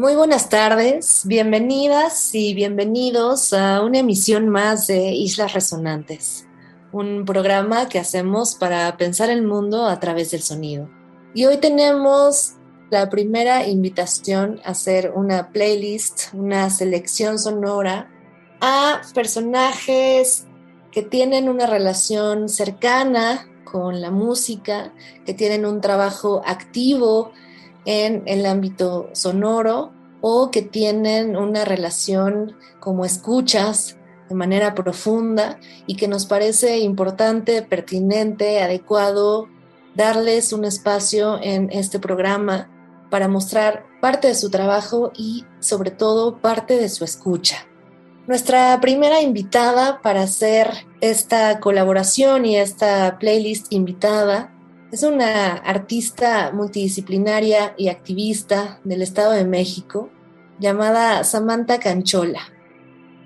Muy buenas tardes, bienvenidas y bienvenidos a una emisión más de Islas Resonantes, un programa que hacemos para pensar el mundo a través del sonido. Y hoy tenemos la primera invitación a hacer una playlist, una selección sonora a personajes que tienen una relación cercana con la música, que tienen un trabajo activo en el ámbito sonoro o que tienen una relación como escuchas de manera profunda y que nos parece importante, pertinente, adecuado darles un espacio en este programa para mostrar parte de su trabajo y sobre todo parte de su escucha. Nuestra primera invitada para hacer esta colaboración y esta playlist invitada es una artista multidisciplinaria y activista del Estado de México llamada Samantha Canchola.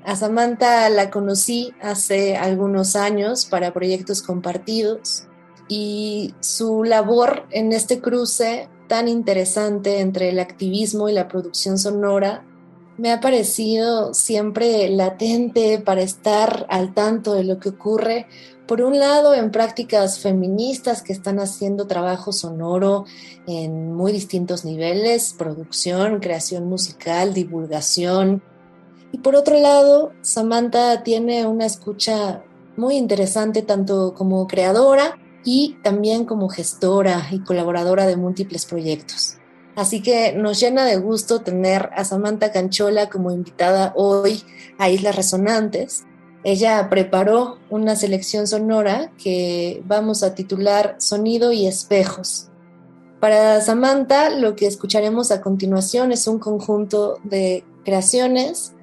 A Samantha la conocí hace algunos años para proyectos compartidos y su labor en este cruce tan interesante entre el activismo y la producción sonora me ha parecido siempre latente para estar al tanto de lo que ocurre por un lado, en prácticas feministas que están haciendo trabajo sonoro en muy distintos niveles, producción, creación musical, divulgación. Y por otro lado, Samantha tiene una escucha muy interesante tanto como creadora y también como gestora y colaboradora de múltiples proyectos. Así que nos llena de gusto tener a Samantha Canchola como invitada hoy a Islas Resonantes ella preparó una selección sonora que vamos a titular Sonido y Espejos. Para Samantha, lo que escucharemos a continuación es un conjunto de creaciones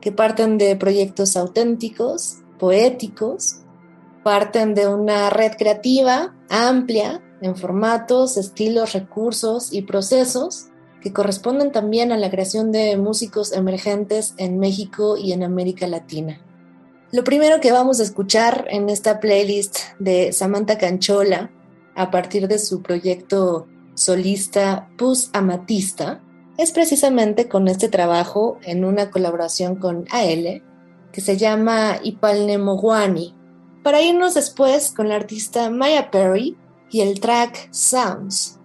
que parten de proyectos auténticos, poéticos, parten de una red creativa amplia en formatos, estilos, recursos y procesos que corresponden también a la creación de músicos emergentes en México y en América Latina. Lo primero que vamos a escuchar en esta playlist de Samantha Canchola, a partir de su proyecto solista Pus Amatista, es precisamente con este trabajo en una colaboración con AL, que se llama Ipalnemoguani, para irnos después con la artista Maya Perry y el track Sounds.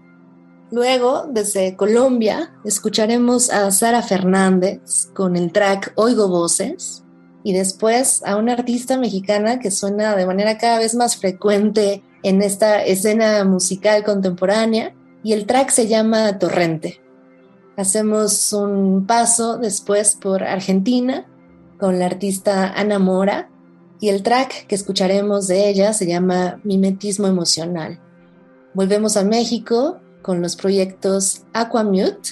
Luego, desde Colombia, escucharemos a Sara Fernández con el track Oigo Voces, y después a una artista mexicana que suena de manera cada vez más frecuente en esta escena musical contemporánea y el track se llama Torrente. Hacemos un paso después por Argentina con la artista Ana Mora y el track que escucharemos de ella se llama Mimetismo Emocional. Volvemos a México con los proyectos Aquamute,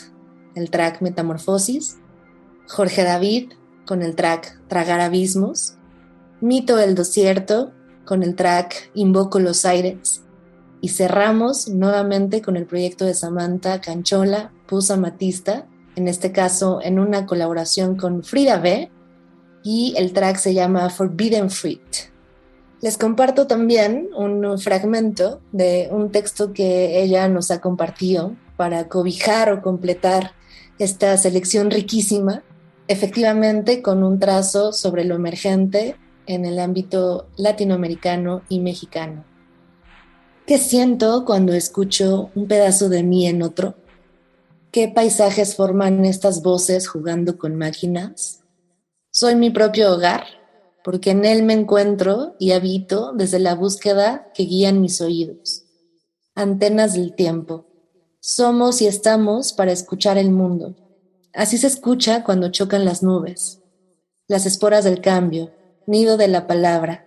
el track Metamorfosis, Jorge David, con el track Tragar Abismos, Mito del Desierto con el track Invoco los Aires y cerramos nuevamente con el proyecto de Samantha Canchola, Pusa Matista, en este caso en una colaboración con Frida B y el track se llama Forbidden Fruit. Les comparto también un fragmento de un texto que ella nos ha compartido para cobijar o completar esta selección riquísima efectivamente con un trazo sobre lo emergente en el ámbito latinoamericano y mexicano. ¿Qué siento cuando escucho un pedazo de mí en otro? ¿Qué paisajes forman estas voces jugando con máquinas? Soy mi propio hogar, porque en él me encuentro y habito desde la búsqueda que guían mis oídos. Antenas del tiempo. Somos y estamos para escuchar el mundo Así se escucha cuando chocan las nubes, las esporas del cambio, nido de la palabra.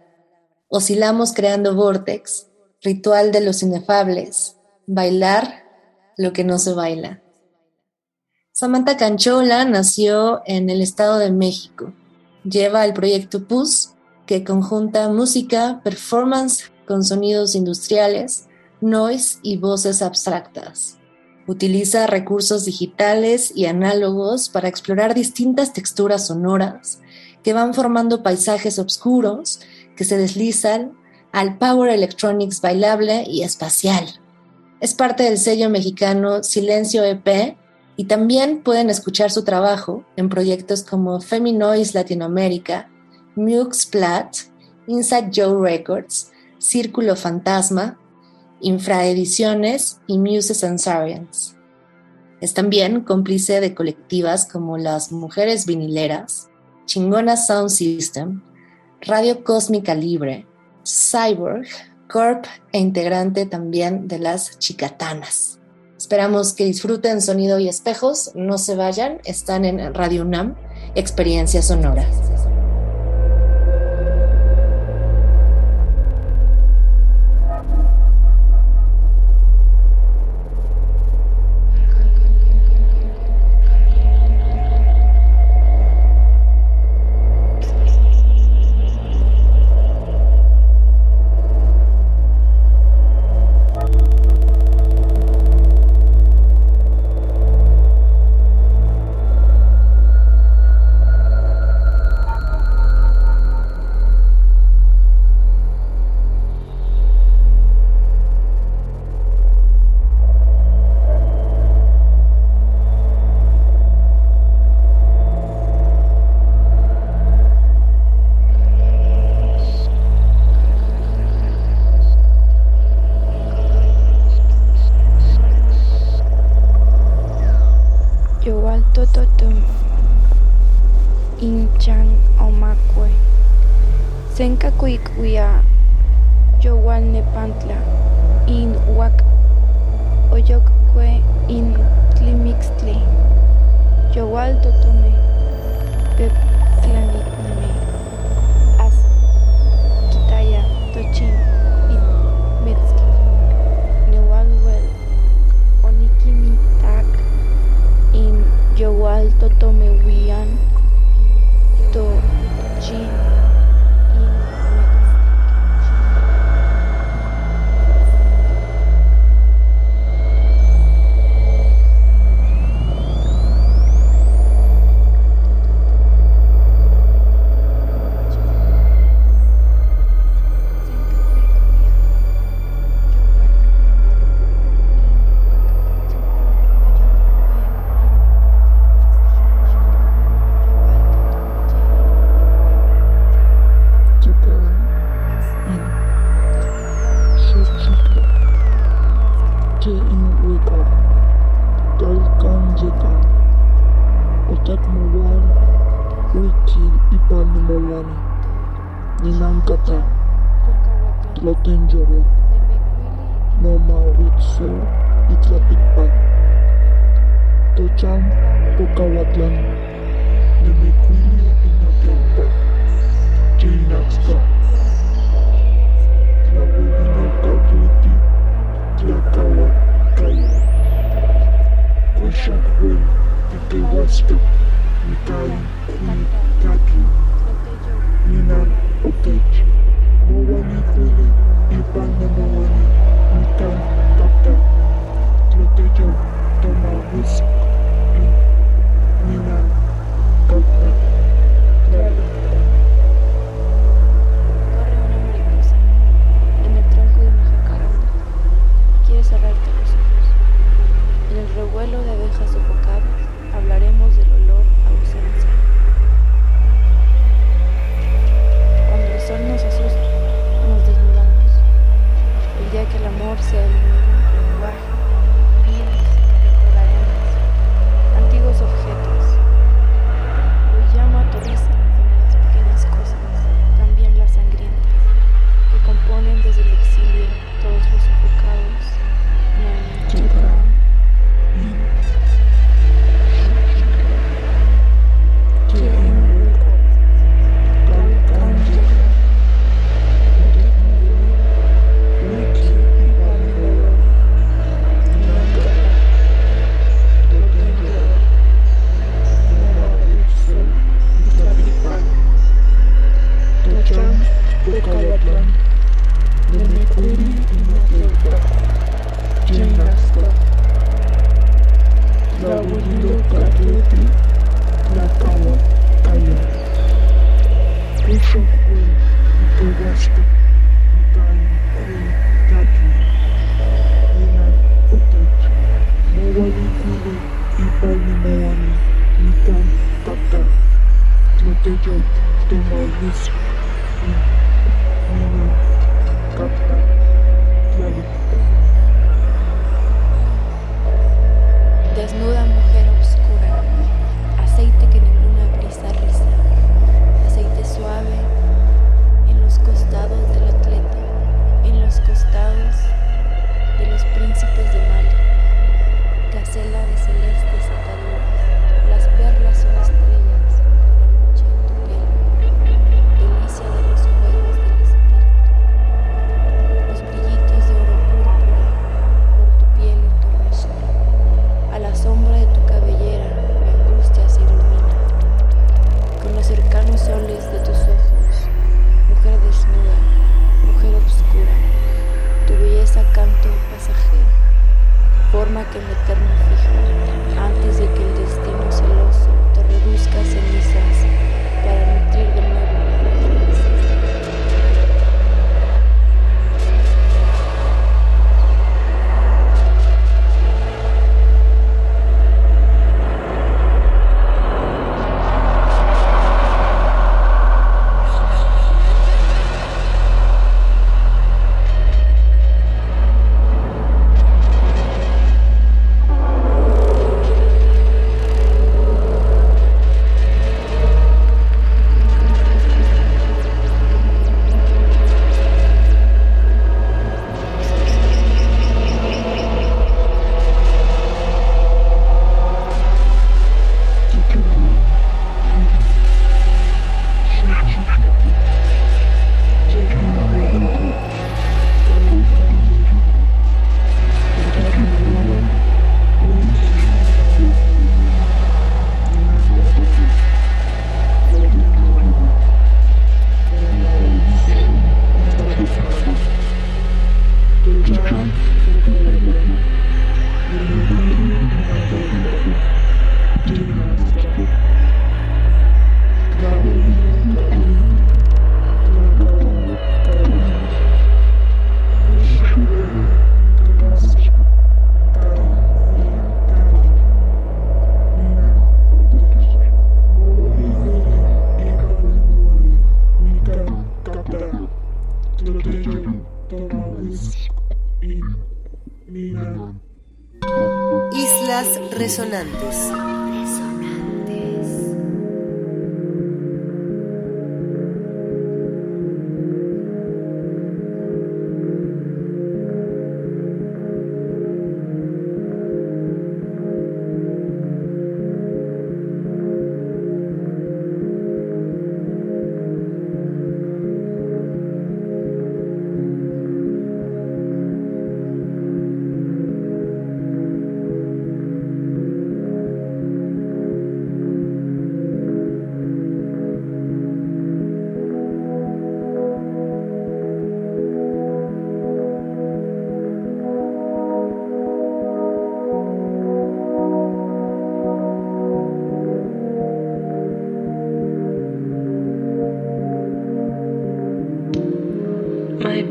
Oscilamos creando vórtex Ritual de los Inefables, Bailar lo que no se baila. Samantha Canchola nació en el Estado de México. Lleva el proyecto PUS, que conjunta música, performance con sonidos industriales, noise y voces abstractas. Utiliza recursos digitales y análogos para explorar distintas texturas sonoras que van formando paisajes oscuros que se deslizan al Power Electronics bailable y espacial. Es parte del sello mexicano Silencio EP y también pueden escuchar su trabajo en proyectos como Feminoise Latinoamérica, Mux Plat, Inside Joe Records, Círculo Fantasma, Infraediciones y Muses and Science. Es también cómplice de colectivas como las Mujeres Vinileras, Chingona Sound System, Radio Cósmica Libre, Cyborg, Corp e integrante también de las Chicatanas. Esperamos que disfruten Sonido y Espejos, no se vayan, están en Radio UNAM,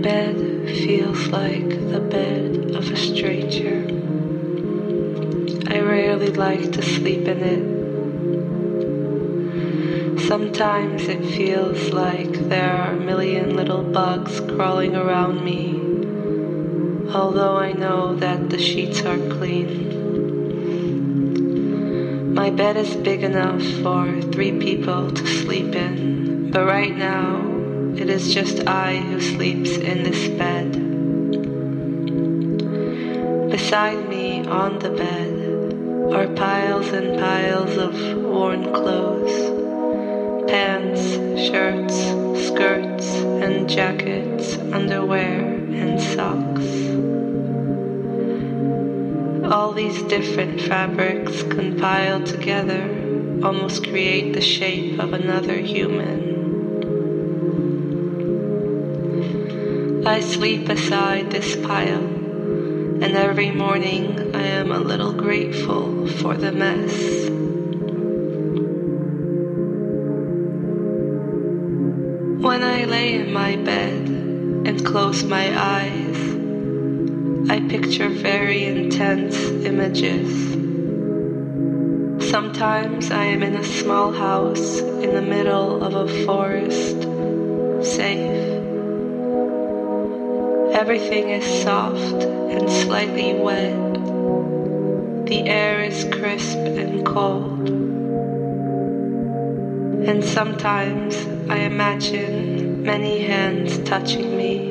Experiencia it. Sometimes it feels like there are a million little bugs crawling around me, although I know that the sheets are clean. My bed is big enough for three people to sleep in, but right now it is just I who sleeps in this bed. Beside me on the bed are piles and piles of worn clothes pants, shirts, skirts, and jackets, underwear, and socks. All these different fabrics compiled together almost create the shape of another human. I sleep beside this pile, and every morning I am a little grateful for the mess. When I lay in my bed and close my eyes, I picture very intense images. Sometimes I am in a small house in the middle of a forest, safe. Everything is soft and slightly wet. The air is crisp and cold. And sometimes I imagine many hands touching me,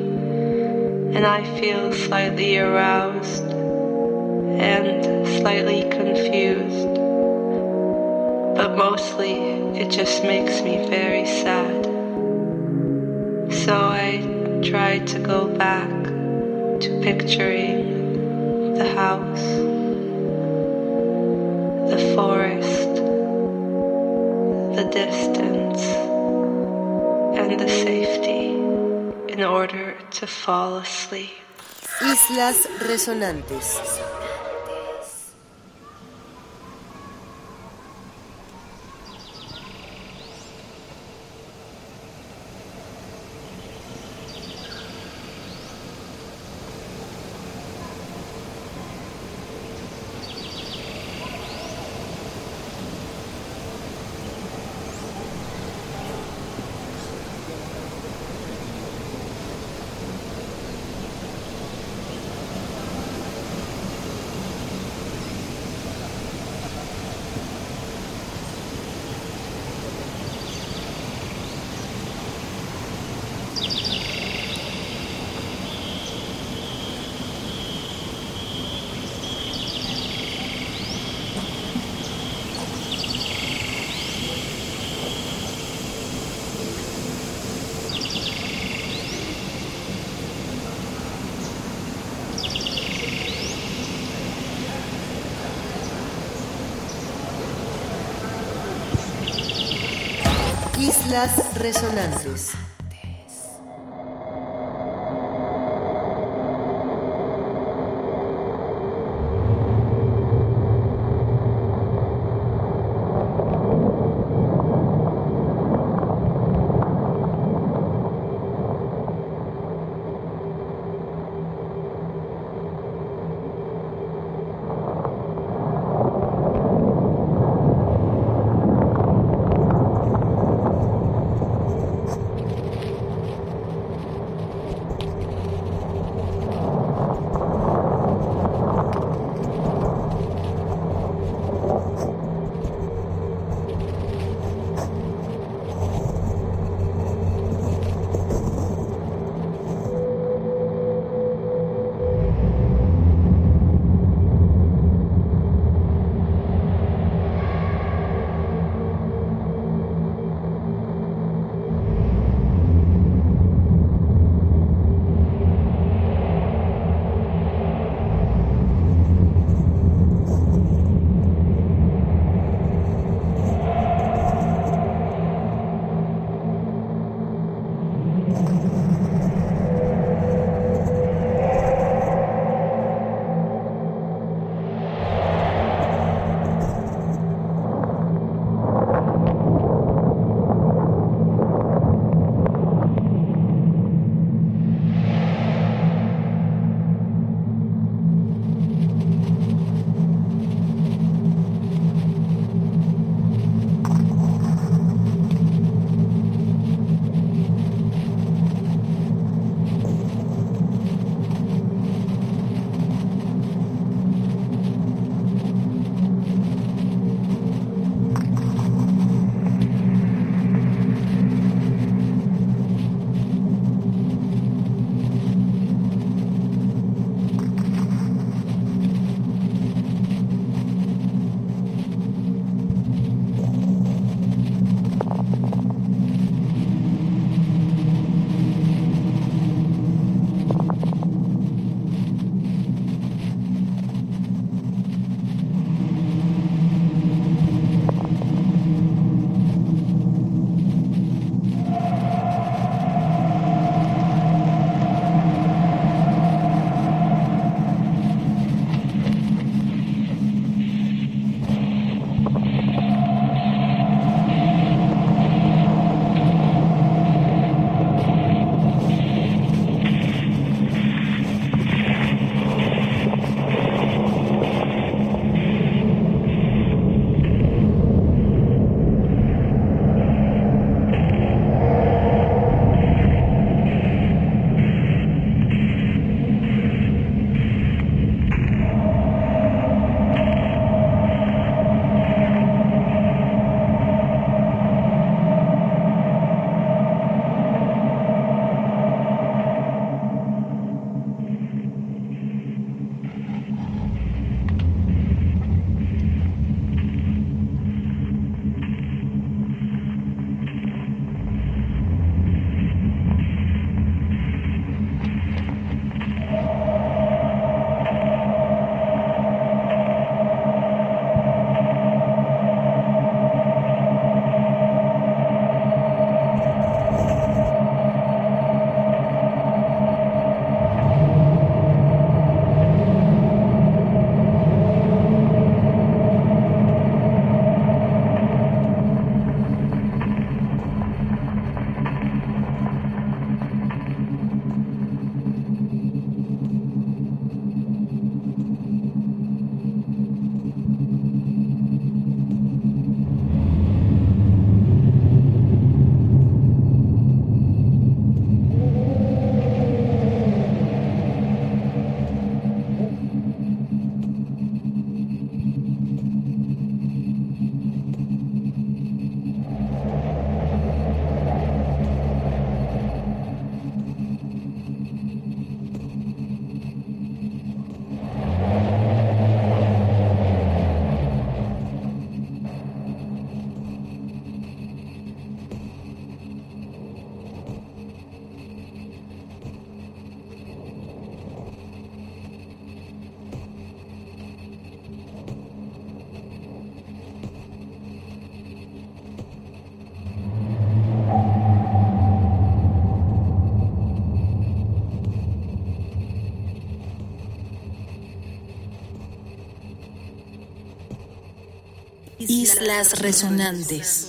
and I feel slightly aroused and slightly confused. But mostly it just makes me very sad. So I try to go back to picturing the house, the forest, the distance, and the safety in order to fall asleep. Islas Resonantes. Islas Resonantes. Islas Resonantes.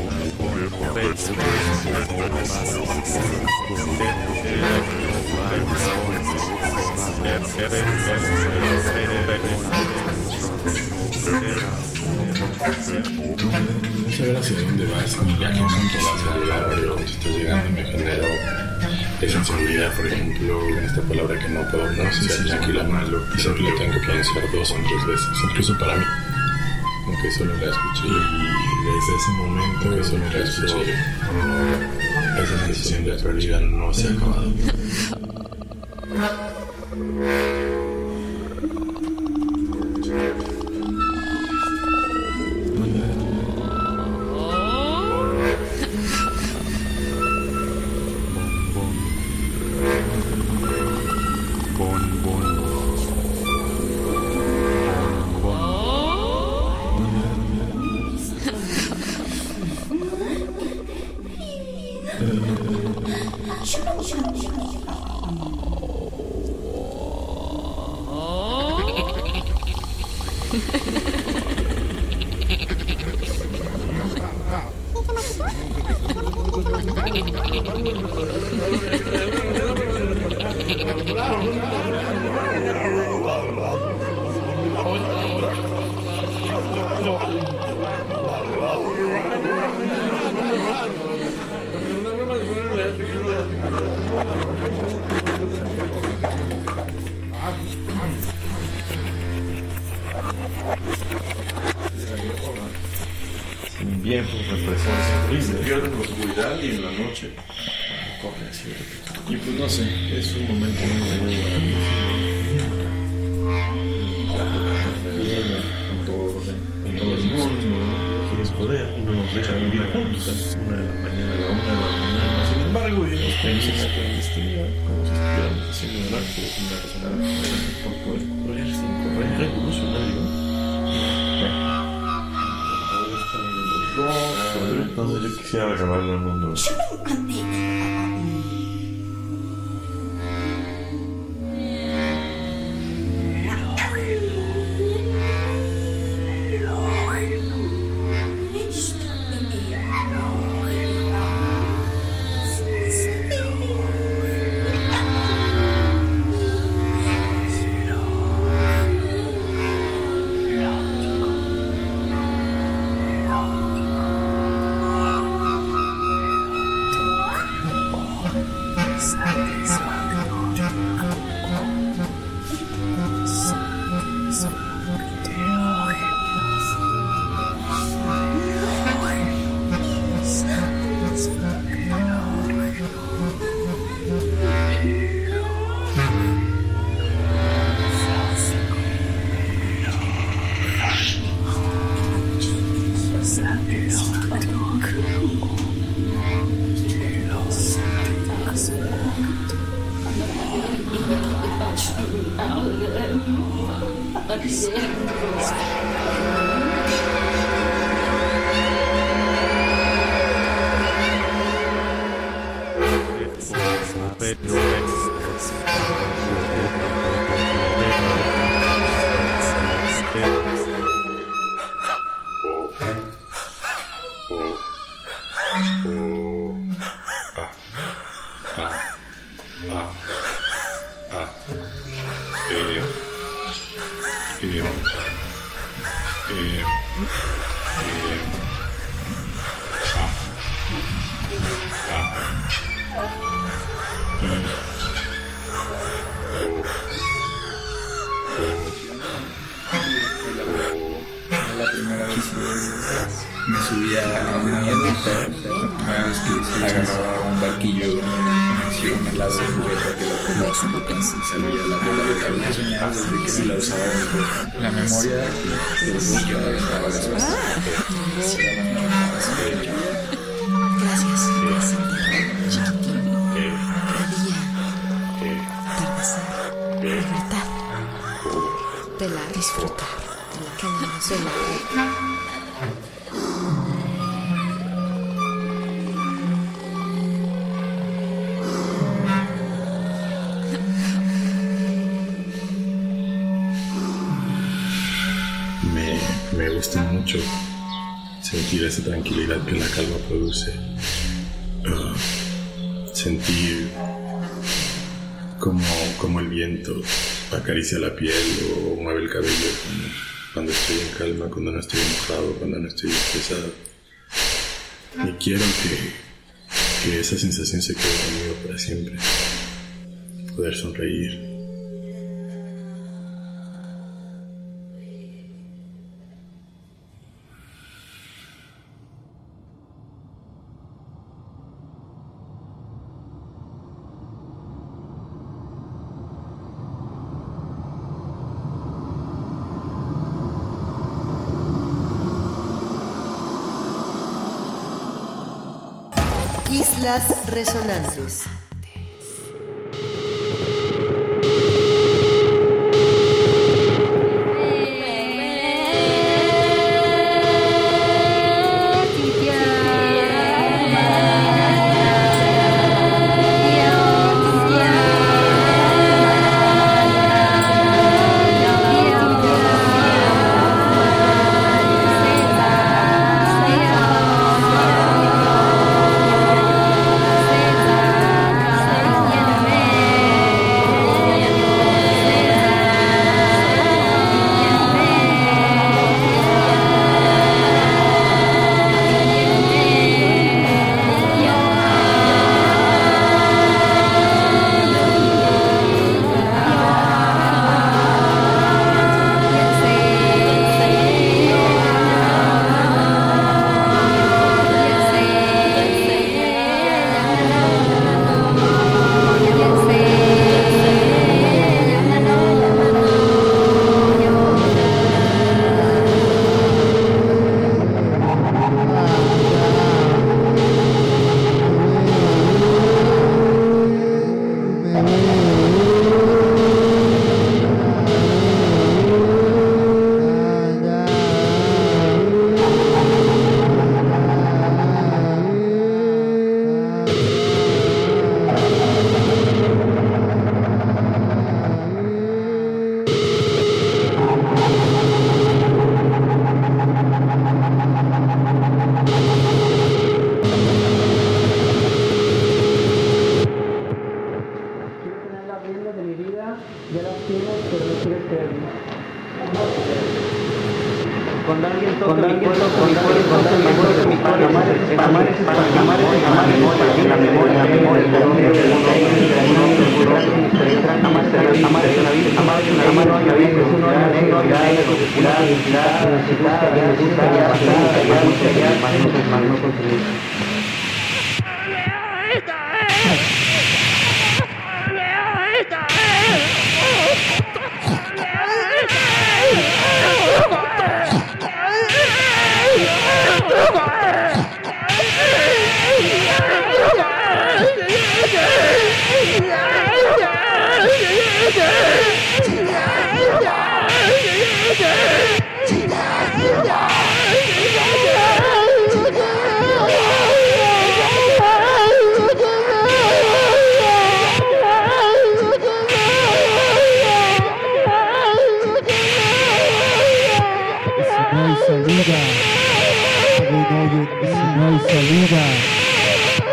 saber hacia dónde vas y a qué punto vas a llegar, pero cuando estás llegando me genera esa inseguridad, por ejemplo, en esta palabra que no puedo pronunciar, ya que la malo, y siempre la tengo que pronunciar dos o tres veces, incluso para mí, aunque solo la escuché y desde ese momento solo la escuché, esa sensación de pérdida no se ha acabado. Entonces Una vez que agarraba un barquillo, un helado de que lo salía la bola de cabello. Desde la usaba, la memoria del estaba. Gracias, chiquitín. Día, atardecer, libertad, de la disfrutar, de la mucho sentir esa tranquilidad que la calma produce. Ah, sentir como, como el viento acaricia la piel o mueve el cabello cuando, estoy en calma, cuando no estoy enojado, cuando no estoy estresado. Y quiero que, que esa sensación se quede conmigo para siempre. Poder sonreír. Resonantes. Resonantes. salida. Hago un hoyo en mí, no hay salida.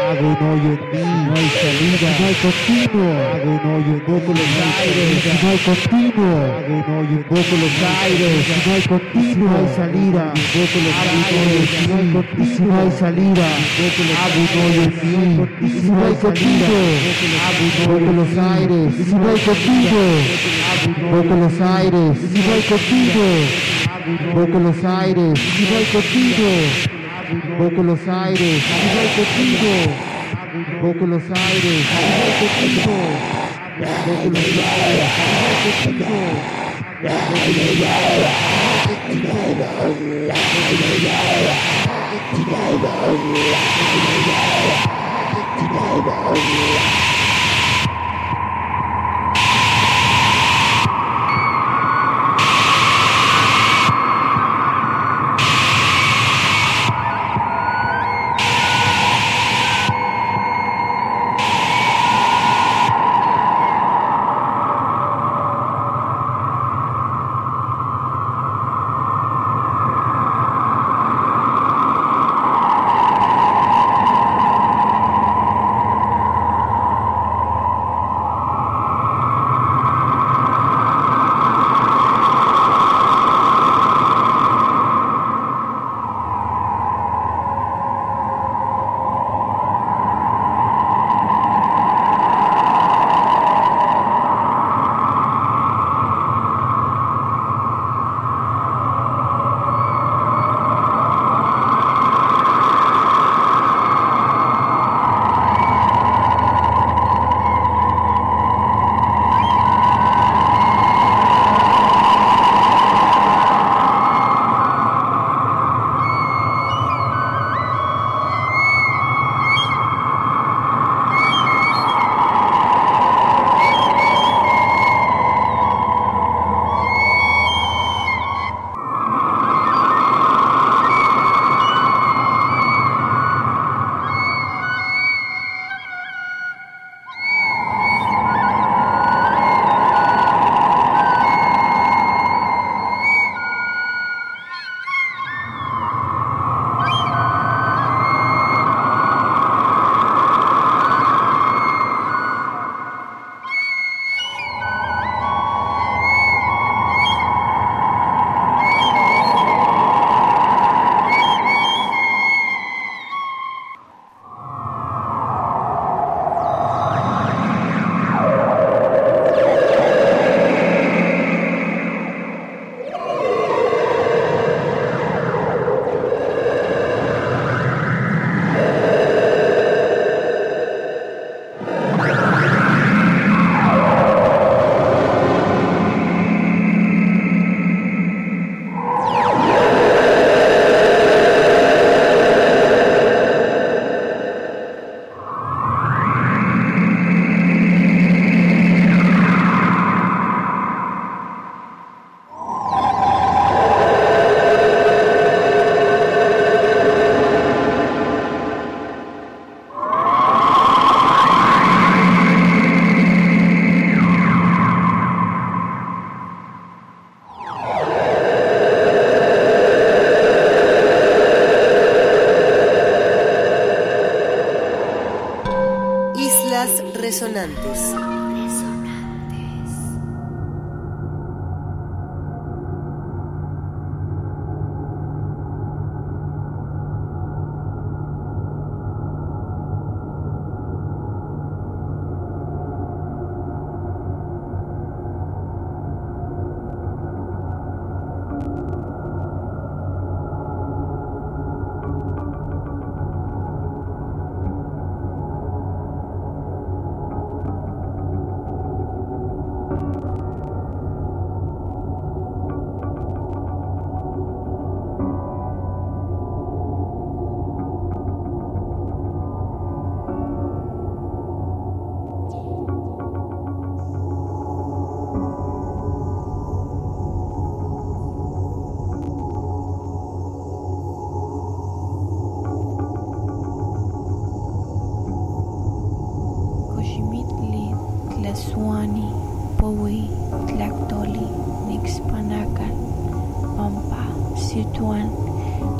Hago un hoyo en mí, no hay salida. No hay continuo, hago un hoyo en vos los aires. No hay continuo, hago un hoyo en vos los aires. No hay continuo, hay salida. Si no hay continuo, no hay salida. Hago un hoyo en mí. Y no hay continuo, hago los aires. No hay continuo, vos los aires. No hay continuo, Buenos Aires, viva el cotillo. Buenos Aires, viva el cotillo. Buenos Aires, viva el cotillo. Buenos Aires, viva el cotillo.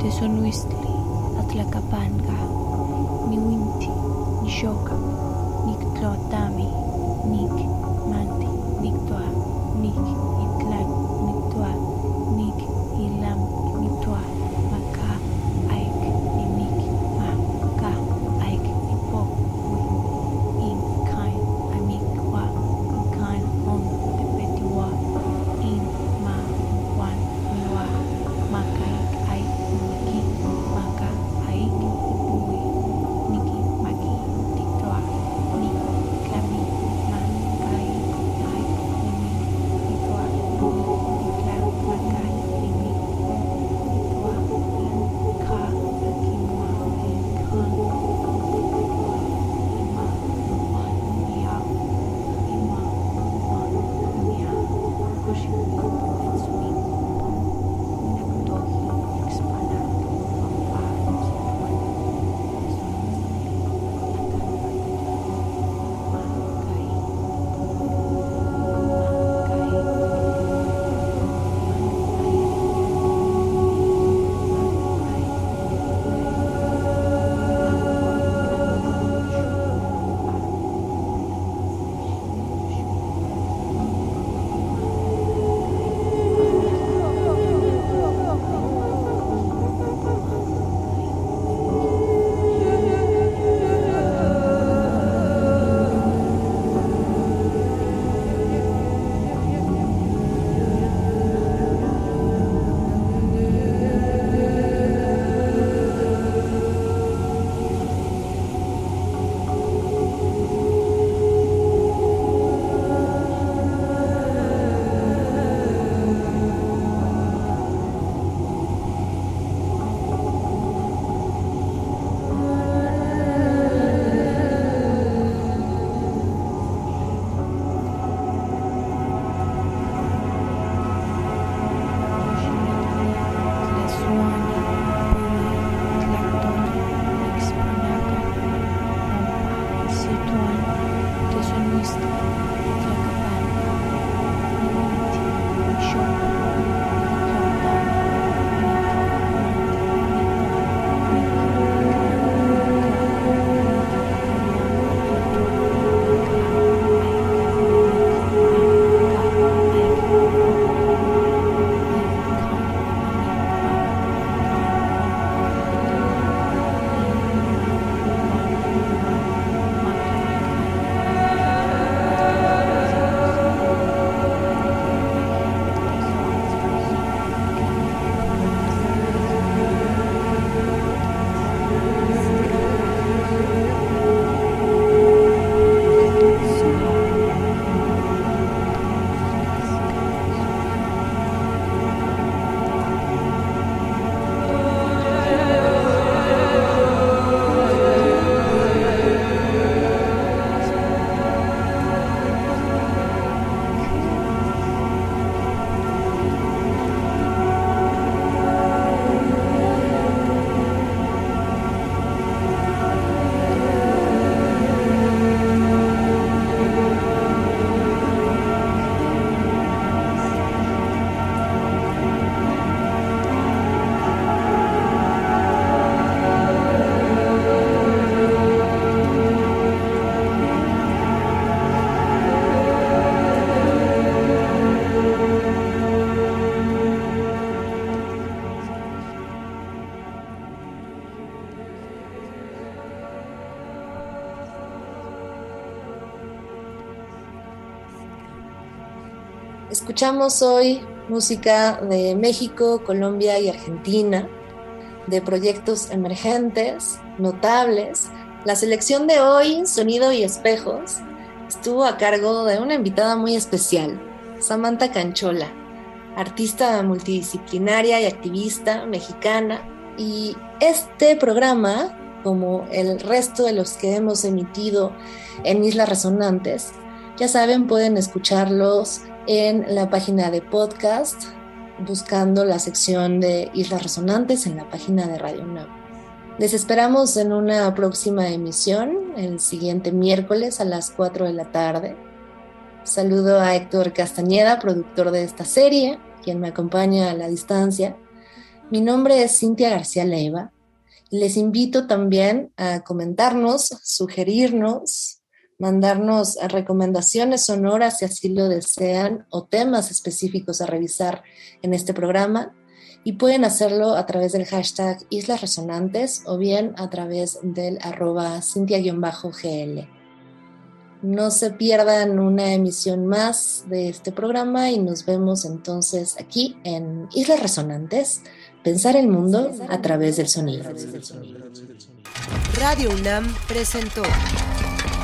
Tesonuistli, Atlacapanga, Niwinti, Nishoka, Escuchamos hoy música de México, Colombia y Argentina, de proyectos emergentes, notables. La selección de hoy, Sonido y Espejos, estuvo a cargo de una invitada muy especial, Samantha Canchola, artista multidisciplinaria y activista mexicana. Y este programa, como el resto de los que hemos emitido en Islas Resonantes, ya saben, pueden escucharlos en la página de podcast, buscando la sección de Islas Resonantes en la página de Radio UNAM. Les esperamos en una próxima emisión, el siguiente miércoles a las 4 de la tarde. Saludo a Héctor Castañeda, productor de esta serie, quien me acompaña a la distancia. Mi nombre es Cintia García Leiva les invito también a comentarnos, sugerirnos, mandarnos recomendaciones sonoras si así lo desean o temas específicos a revisar en este programa y pueden hacerlo a través del hashtag Islas Resonantes o bien a través del arroba cintia-gl. No se pierdan una emisión más de este programa y nos vemos entonces aquí en Islas Resonantes, pensar el mundo a través del sonido. Radio UNAM presentó